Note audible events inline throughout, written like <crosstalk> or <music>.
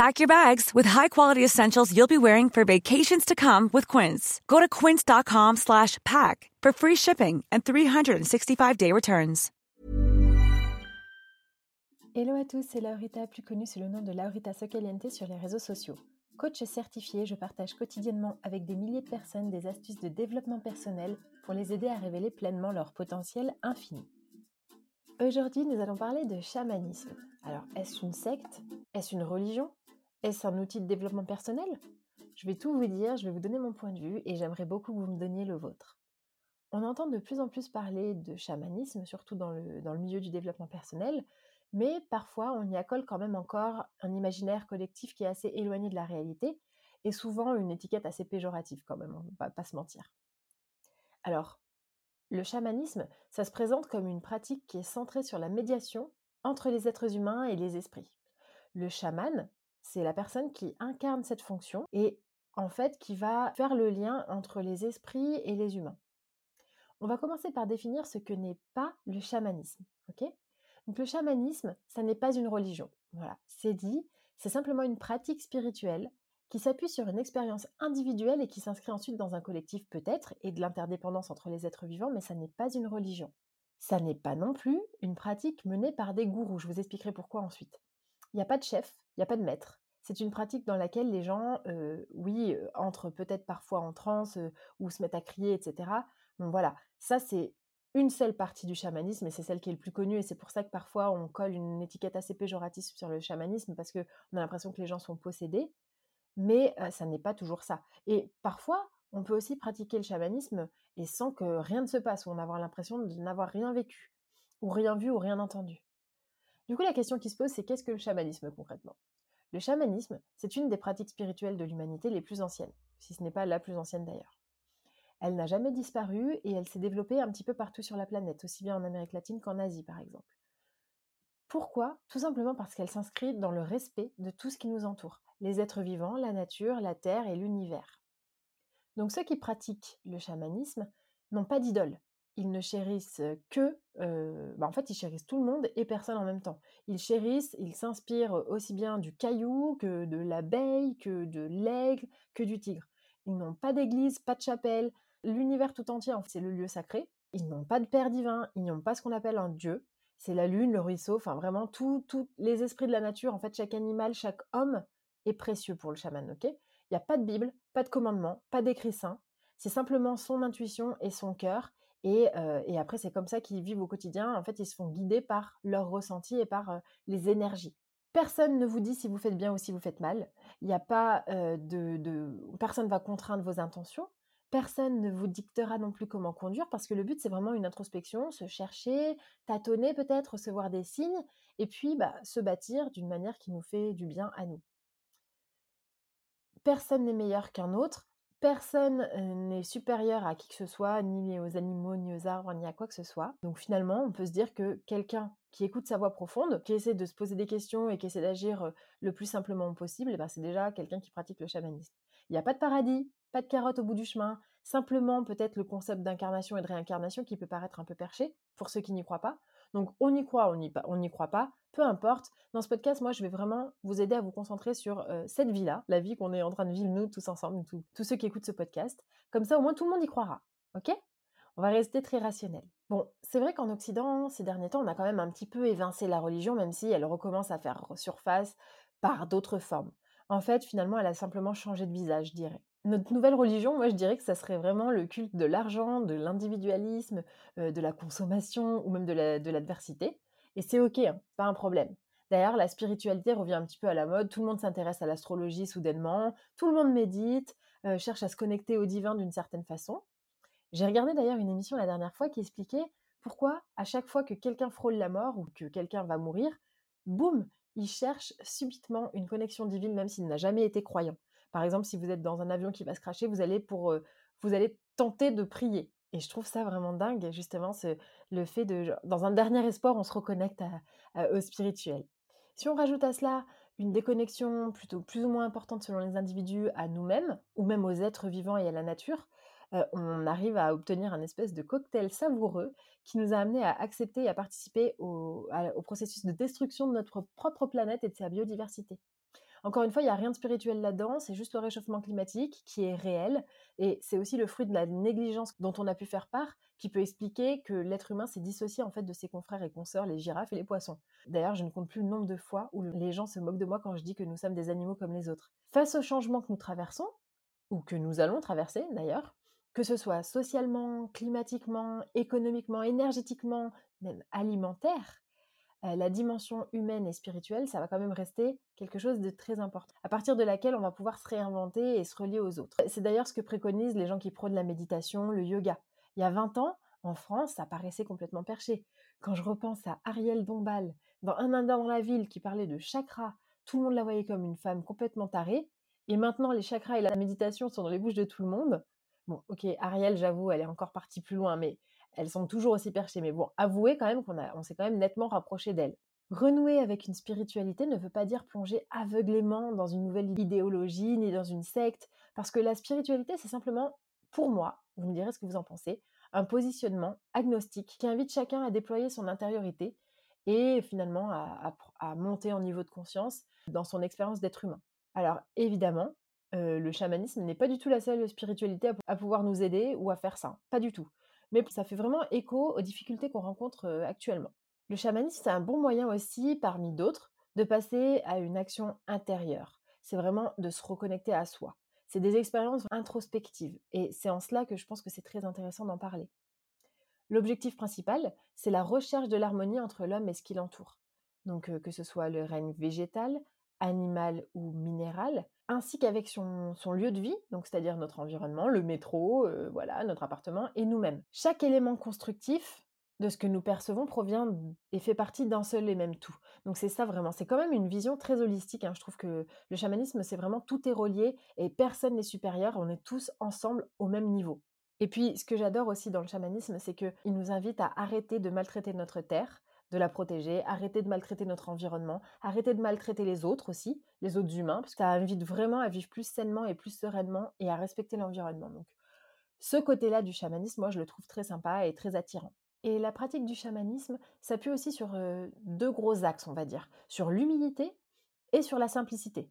Pack your bags with high-quality essentials you'll be wearing for vacations to come with Quince. Go to quince.com slash pack for free shipping and 365-day returns. Hello à tous, c'est Laurita, plus connue sous le nom de Laurita Socaliente sur les réseaux sociaux. Coach certifié, je partage quotidiennement avec des milliers de personnes des astuces de développement personnel pour les aider à révéler pleinement leur potentiel infini. Aujourd'hui, nous allons parler de chamanisme. Alors, est-ce une secte? Est-ce une religion? Est-ce un outil de développement personnel? Je vais tout vous dire, je vais vous donner mon point de vue et j'aimerais beaucoup que vous me donniez le vôtre. On entend de plus en plus parler de chamanisme, surtout dans le, milieu du développement personnel, mais parfois on y accole quand même encore un imaginaire collectif qui est assez éloigné de la réalité et souvent une étiquette assez péjorative quand même, on ne va pas se mentir. Alors, le chamanisme, ça se présente comme une pratique qui est centrée sur la médiation entre les êtres humains et les esprits. Le chaman, c'est la personne qui incarne cette fonction et en fait qui va faire le lien entre les esprits et les humains. On va commencer par définir ce que n'est pas le chamanisme. Le chamanisme, ça n'est pas une religion. Voilà, c'est dit, c'est simplement une pratique spirituelle qui s'appuie sur une expérience individuelle et qui s'inscrit ensuite dans un collectif peut-être, et de l'interdépendance entre les êtres vivants, mais ça n'est pas une religion. Ça n'est pas non plus une pratique menée par des gourous, je vous expliquerai pourquoi ensuite. Il n'y a pas de chef, il n'y a pas de maître. C'est une pratique dans laquelle les gens, oui, entrent peut-être parfois en transe ou se mettent à crier, etc. Donc voilà, ça c'est une seule partie du chamanisme et c'est celle qui est le plus connue et c'est pour ça que parfois on colle une étiquette assez péjorative sur le chamanisme parce qu'on a l'impression que les gens sont possédés mais ça n'est pas toujours ça. Et parfois, on peut aussi pratiquer le chamanisme et sans que rien ne se passe, ou on avoir l'impression de n'avoir rien vécu, ou rien vu, ou rien entendu. Du coup, la question qui se pose, c'est qu'est-ce que le chamanisme concrètement? Le chamanisme, c'est une des pratiques spirituelles de l'humanité les plus anciennes, si ce n'est pas la plus ancienne d'ailleurs. Elle n'a jamais disparu et elle s'est développée un petit peu partout sur la planète, aussi bien en Amérique latine qu'en Asie par exemple. Pourquoi? Tout simplement parce qu'elle s'inscrit dans le respect de tout ce qui nous entoure, les êtres vivants, la nature, la terre et l'univers. Donc ceux qui pratiquent le chamanisme n'ont pas d'idole. Ils ne chérissent que... Bah, en fait, ils chérissent tout le monde et personne en même temps. Ils chérissent, ils s'inspirent aussi bien du caillou que de l'abeille, que de l'aigle, que du tigre. Ils n'ont pas d'église, pas de chapelle. L'univers tout entier, c'est le lieu sacré. Ils n'ont pas de père divin, ils n'ont pas ce qu'on appelle un dieu. C'est la lune, le ruisseau, enfin vraiment tous les esprits de la nature. En fait, chaque animal, chaque homme est précieux pour le chaman, ok? Il n'y a pas de Bible, pas de commandement, pas d'écrit saint. C'est simplement son intuition et son cœur. Et, après, c'est comme ça qu'ils vivent au quotidien. En fait, ils se font guider par leur ressenti et par les énergies. Personne ne vous dit si vous faites bien ou si vous faites mal. Il n'y a pas de, de, Personne va contraindre vos intentions. Personne ne vous dictera non plus comment conduire parce que le but, c'est vraiment une introspection, se chercher, tâtonner peut-être, recevoir des signes et puis bah, se bâtir d'une manière qui nous fait du bien à nous personne n'est meilleur qu'un autre, personne n'est supérieur à qui que ce soit, ni aux animaux, ni aux arbres, ni à quoi que ce soit. Donc finalement, on peut se dire que quelqu'un qui écoute sa voix profonde, qui essaie de se poser des questions et qui essaie d'agir le plus simplement possible, ben c'est déjà quelqu'un qui pratique le chamanisme. Il n'y a pas de paradis, pas de carotte au bout du chemin, simplement peut-être le concept d'incarnation et de réincarnation qui peut paraître un peu perché pour ceux qui n'y croient pas. Donc on y croit, on n'y croit pas, peu importe. Dans ce podcast, moi, je vais vraiment vous aider à vous concentrer sur cette vie-là, la vie qu'on est en train de vivre nous tous ensemble, tous ceux qui écoutent ce podcast. Comme ça, au moins, tout le monde y croira. OK? On va rester très rationnel. Bon, c'est vrai qu'en Occident, ces derniers temps, on a quand même un petit peu évincé la religion, même si elle recommence à faire surface par d'autres formes. En fait, finalement, elle a simplement changé de visage, je dirais. Notre nouvelle religion, moi je dirais que ça serait vraiment le culte de l'argent, de l'individualisme, euh, de la consommation ou même de l'adversité. et c'est ok, hein, pas un problème. D'ailleurs, la spiritualité revient un petit peu à la mode, tout le monde s'intéresse à l'astrologie soudainement, tout le monde médite, euh, cherche à se connecter au divin d'une certaine façon. J'ai regardé d'ailleurs une émission la dernière fois qui expliquait pourquoi à chaque fois que quelqu'un frôle la mort ou que quelqu'un va mourir, boum, il cherche subitement une connexion divine même s'il n'a jamais été croyant. Par exemple, si vous êtes dans un avion qui va se cracher, vous allez, pour, vous allez tenter de prier. Et je trouve ça vraiment dingue, justement, le fait de, dans un dernier espoir, on se reconnecte au spirituel. Si on rajoute à cela une déconnexion plutôt plus ou moins importante selon les individus à nous-mêmes, ou même aux êtres vivants et à la nature, on arrive à obtenir un espèce de cocktail savoureux qui nous a amené à accepter et à participer au processus de destruction de notre propre planète et de sa biodiversité. Encore une fois, il n'y a rien de spirituel là-dedans, c'est juste le réchauffement climatique qui est réel, et c'est aussi le fruit de la négligence dont on a pu faire part, qui peut expliquer que l'être humain s'est dissocié en fait de ses confrères et consoeurs, les girafes et les poissons. D'ailleurs, je ne compte plus le nombre de fois où les gens se moquent de moi quand je dis que nous sommes des animaux comme les autres. Face au changement que nous traversons, ou que nous allons traverser d'ailleurs, que ce soit socialement, climatiquement, économiquement, énergétiquement, même alimentaire, la dimension humaine et spirituelle, ça va quand même rester quelque chose de très important, à partir de laquelle on va pouvoir se réinventer et se relier aux autres. C'est d'ailleurs ce que préconisent les gens qui prônent la méditation, le yoga. Il y a 20 ans, en France, ça paraissait complètement perché. Quand je repense à Ariel Dombal, dans Un Indien dans la ville, qui parlait de chakras, tout le monde la voyait comme une femme complètement tarée, et maintenant les chakras et la méditation sont dans les bouches de tout le monde. Bon, ok, Ariel, j'avoue, elle est encore partie plus loin, mais elles sont toujours aussi perchées. Mais bon, avouez quand même qu'on on s'est quand même nettement rapproché d'elles. Renouer avec une spiritualité ne veut pas dire plonger aveuglément dans une nouvelle idéologie ni dans une secte, parce que la spiritualité, c'est simplement, pour moi, vous me direz ce que vous en pensez, un positionnement agnostique qui invite chacun à déployer son intériorité et finalement à, monter en niveau de conscience dans son expérience d'être humain. Alors évidemment, euh, le chamanisme n'est pas du tout la seule spiritualité à pouvoir nous aider ou à faire ça, pas du tout mais ça fait vraiment écho aux difficultés qu'on rencontre actuellement. Le chamanisme, c'est un bon moyen aussi, parmi d'autres, de passer à une action intérieure. C'est vraiment de se reconnecter à soi. C'est des expériences introspectives et c'est en cela que je pense que c'est très intéressant d'en parler. L'objectif principal, c'est la recherche de l'harmonie entre l'homme et ce qui l'entoure. Donc que ce soit le règne végétal, animal ou minéral, ainsi qu'avec son, lieu de vie, donc c'est-à-dire notre environnement, le métro, euh, voilà, notre appartement et nous-mêmes. Chaque élément constructif de ce que nous percevons provient et fait partie d'un seul et même tout. Donc c'est ça vraiment, c'est quand même une vision très holistique. Hein. Je trouve que le chamanisme, c'est vraiment tout est relié et personne n'est supérieur, on est tous ensemble au même niveau. Et puis ce que j'adore aussi dans le chamanisme, c'est qu'il nous invite à arrêter de maltraiter notre terre, de la protéger, arrêter de maltraiter notre environnement, arrêter de maltraiter les autres aussi, les autres humains, parce que ça invite vraiment à vivre plus sainement et plus sereinement et à respecter l'environnement. Donc, ce côté-là du chamanisme, moi, je le trouve très sympa et très attirant. Et la pratique du chamanisme s'appuie aussi sur euh, deux gros axes, on va dire, sur l'humilité et sur la simplicité.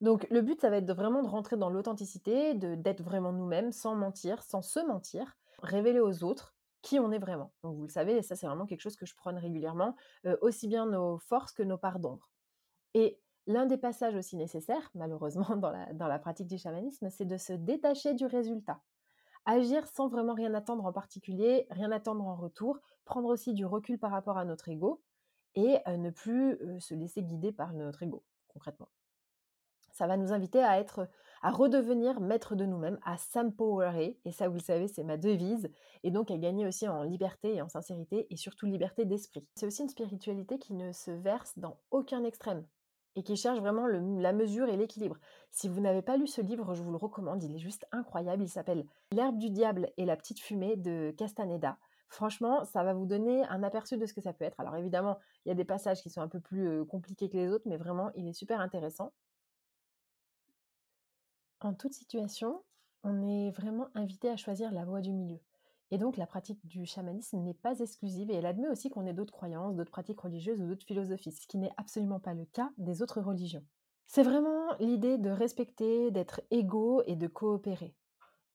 Donc le but, ça va être vraiment de rentrer dans l'authenticité, d'être vraiment nous-mêmes, sans mentir, sans se mentir, révéler aux autres qui on est vraiment. Donc vous le savez, ça c'est vraiment quelque chose que je prône régulièrement, aussi bien nos forces que nos parts d'ombre. Et l'un des passages aussi nécessaires, malheureusement, <laughs> dans la, dans la pratique du chamanisme, c'est de se détacher du résultat. Agir sans vraiment rien attendre en particulier, rien attendre en retour, prendre aussi du recul par rapport à notre ego et ne plus se laisser guider par notre ego, concrètement. Ça va nous inviter à être à redevenir maître de nous-mêmes, à s'empowerer, et ça vous le savez, c'est ma devise, et donc à gagner aussi en liberté et en sincérité, et surtout liberté d'esprit. C'est aussi une spiritualité qui ne se verse dans aucun extrême, et qui cherche vraiment la mesure et l'équilibre. Si vous n'avez pas lu ce livre, je vous le recommande, il est juste incroyable, il s'appelle L'herbe du diable et la petite fumée de Castaneda. Franchement, ça va vous donner un aperçu de ce que ça peut être. Alors évidemment, il y a des passages qui sont un peu plus compliqués que les autres, mais vraiment, il est super intéressant. En toute situation, on est vraiment invité à choisir la voie du milieu. Et donc la pratique du chamanisme n'est pas exclusive et elle admet aussi qu'on ait d'autres croyances, d'autres pratiques religieuses ou d'autres philosophies, ce qui n'est absolument pas le cas des autres religions. C'est vraiment l'idée de respecter, d'être égaux et de coopérer.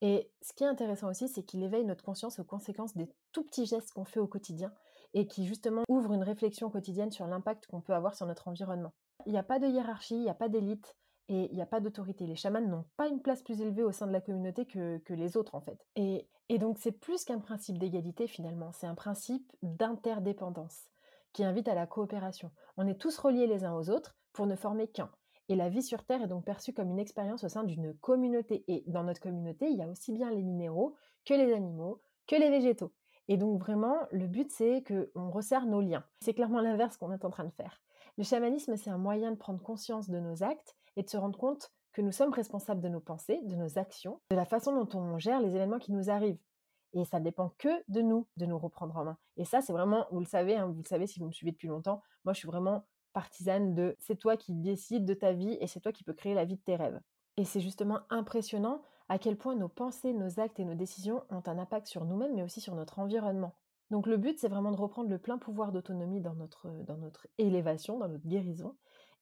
Et ce qui est intéressant aussi, c'est qu'il éveille notre conscience aux conséquences des tout petits gestes qu'on fait au quotidien et qui justement ouvre une réflexion quotidienne sur l'impact qu'on peut avoir sur notre environnement. Il n'y a pas de hiérarchie, il n'y a pas d'élite, et il n'y a pas d'autorité. Les chamans n'ont pas une place plus élevée au sein de la communauté que, les autres en fait. Et, et donc c'est plus qu'un principe d'égalité finalement, c'est un principe d'interdépendance qui invite à la coopération. On est tous reliés les uns aux autres pour ne former qu'un. Et la vie sur Terre est donc perçue comme une expérience au sein d'une communauté. Et dans notre communauté, il y a aussi bien les minéraux que les animaux, que les végétaux. Et donc vraiment, le but c'est qu'on resserre nos liens. C'est clairement l'inverse qu'on est en train de faire. Le chamanisme, c'est un moyen de prendre conscience de nos actes et de se rendre compte que nous sommes responsables de nos pensées, de nos actions, de la façon dont on gère les événements qui nous arrivent. Et ça ne dépend que de nous, de nous reprendre en main. Et ça, c'est vraiment, vous le savez, hein, vous le savez si vous me suivez depuis longtemps, moi je suis vraiment partisane de c'est toi qui décides de ta vie et c'est toi qui peux créer la vie de tes rêves. Et c'est justement impressionnant à quel point nos pensées, nos actes et nos décisions ont un impact sur nous-mêmes, mais aussi sur notre environnement. Donc le but, c'est vraiment de reprendre le plein pouvoir d'autonomie dans notre, dans notre élévation, dans notre guérison.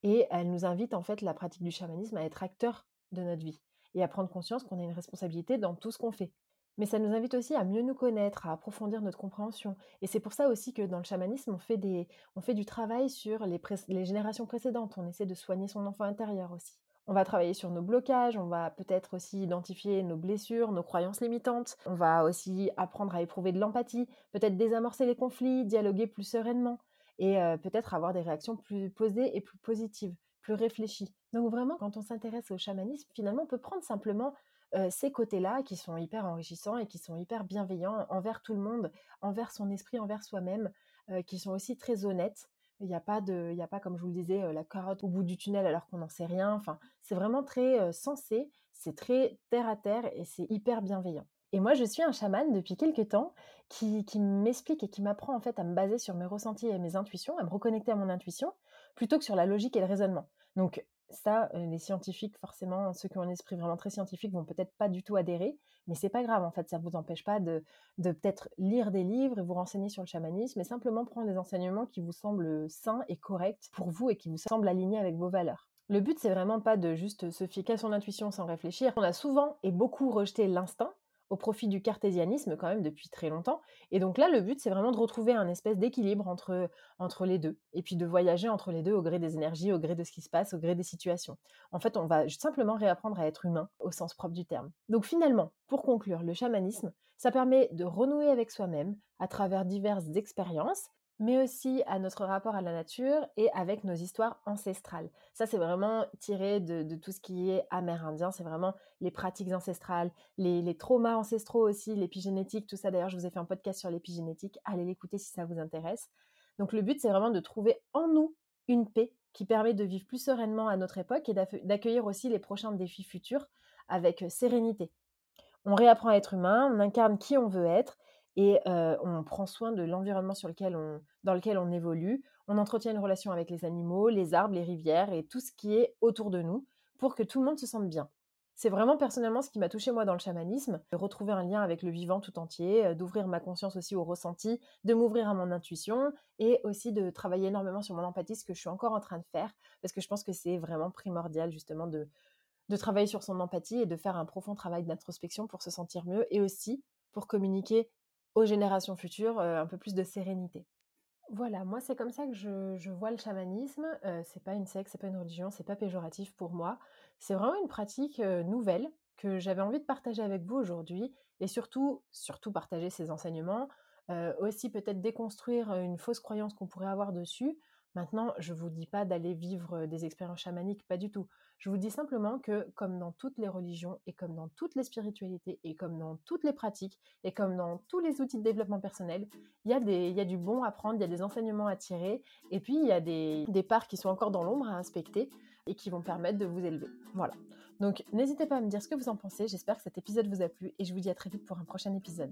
Et elle nous invite en fait la pratique du chamanisme à être acteur de notre vie et à prendre conscience qu'on a une responsabilité dans tout ce qu'on fait. Mais ça nous invite aussi à mieux nous connaître, à approfondir notre compréhension. Et c'est pour ça aussi que dans le chamanisme, on fait, des, on fait du travail sur les, les générations précédentes. On essaie de soigner son enfant intérieur aussi. On va travailler sur nos blocages, on va peut-être aussi identifier nos blessures, nos croyances limitantes. On va aussi apprendre à éprouver de l'empathie, peut-être désamorcer les conflits, dialoguer plus sereinement et euh, peut-être avoir des réactions plus posées et plus positives, plus réfléchies. Donc vraiment, quand on s'intéresse au chamanisme, finalement, on peut prendre simplement euh, ces côtés-là qui sont hyper enrichissants et qui sont hyper bienveillants envers tout le monde, envers son esprit, envers soi-même, euh, qui sont aussi très honnêtes il n'y a pas de, il a pas comme je vous le disais la carotte au bout du tunnel alors qu'on n'en sait rien. Enfin, c'est vraiment très sensé, c'est très terre à terre et c'est hyper bienveillant. Et moi, je suis un chaman depuis quelques temps qui, qui m'explique et qui m'apprend en fait à me baser sur mes ressentis et mes intuitions, à me reconnecter à mon intuition, plutôt que sur la logique et le raisonnement. Donc ça, les scientifiques, forcément, ceux qui ont un esprit vraiment très scientifique, vont peut-être pas du tout adhérer, mais c'est pas grave, en fait, ça vous empêche pas de, de peut-être lire des livres et vous renseigner sur le chamanisme, mais simplement prendre des enseignements qui vous semblent sains et corrects pour vous et qui vous semblent alignés avec vos valeurs. Le but, c'est vraiment pas de juste se fier qu'à son intuition sans réfléchir. On a souvent et beaucoup rejeté l'instinct au profit du cartésianisme quand même depuis très longtemps. Et donc là, le but, c'est vraiment de retrouver un espèce d'équilibre entre, entre les deux, et puis de voyager entre les deux au gré des énergies, au gré de ce qui se passe, au gré des situations. En fait, on va simplement réapprendre à être humain au sens propre du terme. Donc finalement, pour conclure, le chamanisme, ça permet de renouer avec soi-même à travers diverses expériences, mais aussi à notre rapport à la nature et avec nos histoires ancestrales. Ça, c'est vraiment tiré de, tout ce qui est amérindien, c'est vraiment les pratiques ancestrales, les, traumas ancestraux aussi, l'épigénétique, tout ça. D'ailleurs, je vous ai fait un podcast sur l'épigénétique, allez l'écouter si ça vous intéresse. Donc le but, c'est vraiment de trouver en nous une paix qui permet de vivre plus sereinement à notre époque et d'accueillir aussi les prochains défis futurs avec sérénité. On réapprend à être humain, on incarne qui on veut être et on prend soin de l'environnement dans lequel on évolue. On entretient une relation avec les animaux, les arbres, les rivières et tout ce qui est autour de nous pour que tout le monde se sente bien. C'est vraiment personnellement ce qui m'a touché moi dans le chamanisme, de retrouver un lien avec le vivant tout entier, d'ouvrir ma conscience aussi au ressenti, de m'ouvrir à mon intuition et aussi de travailler énormément sur mon empathie, ce que je suis encore en train de faire, parce que je pense que c'est vraiment primordial justement de, de travailler sur son empathie et de faire un profond travail d'introspection pour se sentir mieux et aussi pour communiquer aux générations futures un peu plus de sérénité. Voilà, moi c'est comme ça que je, vois le chamanisme. c'est pas une secte, c'est pas une religion, c'est pas péjoratif pour moi. C'est vraiment une pratique nouvelle que j'avais envie de partager avec vous aujourd'hui et surtout, surtout partager ces enseignements. aussi peut-être déconstruire une fausse croyance qu'on pourrait avoir dessus Maintenant, je vous dis pas d'aller vivre des expériences chamaniques, pas du tout. Je vous dis simplement que, comme dans toutes les religions, et comme dans toutes les spiritualités, et comme dans toutes les pratiques, et comme dans tous les outils de développement personnel, il y, a du bon à prendre, il y a des enseignements à tirer, et puis il y a des parts qui sont encore dans l'ombre à inspecter, et qui vont permettre de vous élever. Voilà. Donc, n'hésitez pas à me dire ce que vous en pensez, j'espère que cet épisode vous a plu, et je vous dis à très vite pour un prochain épisode.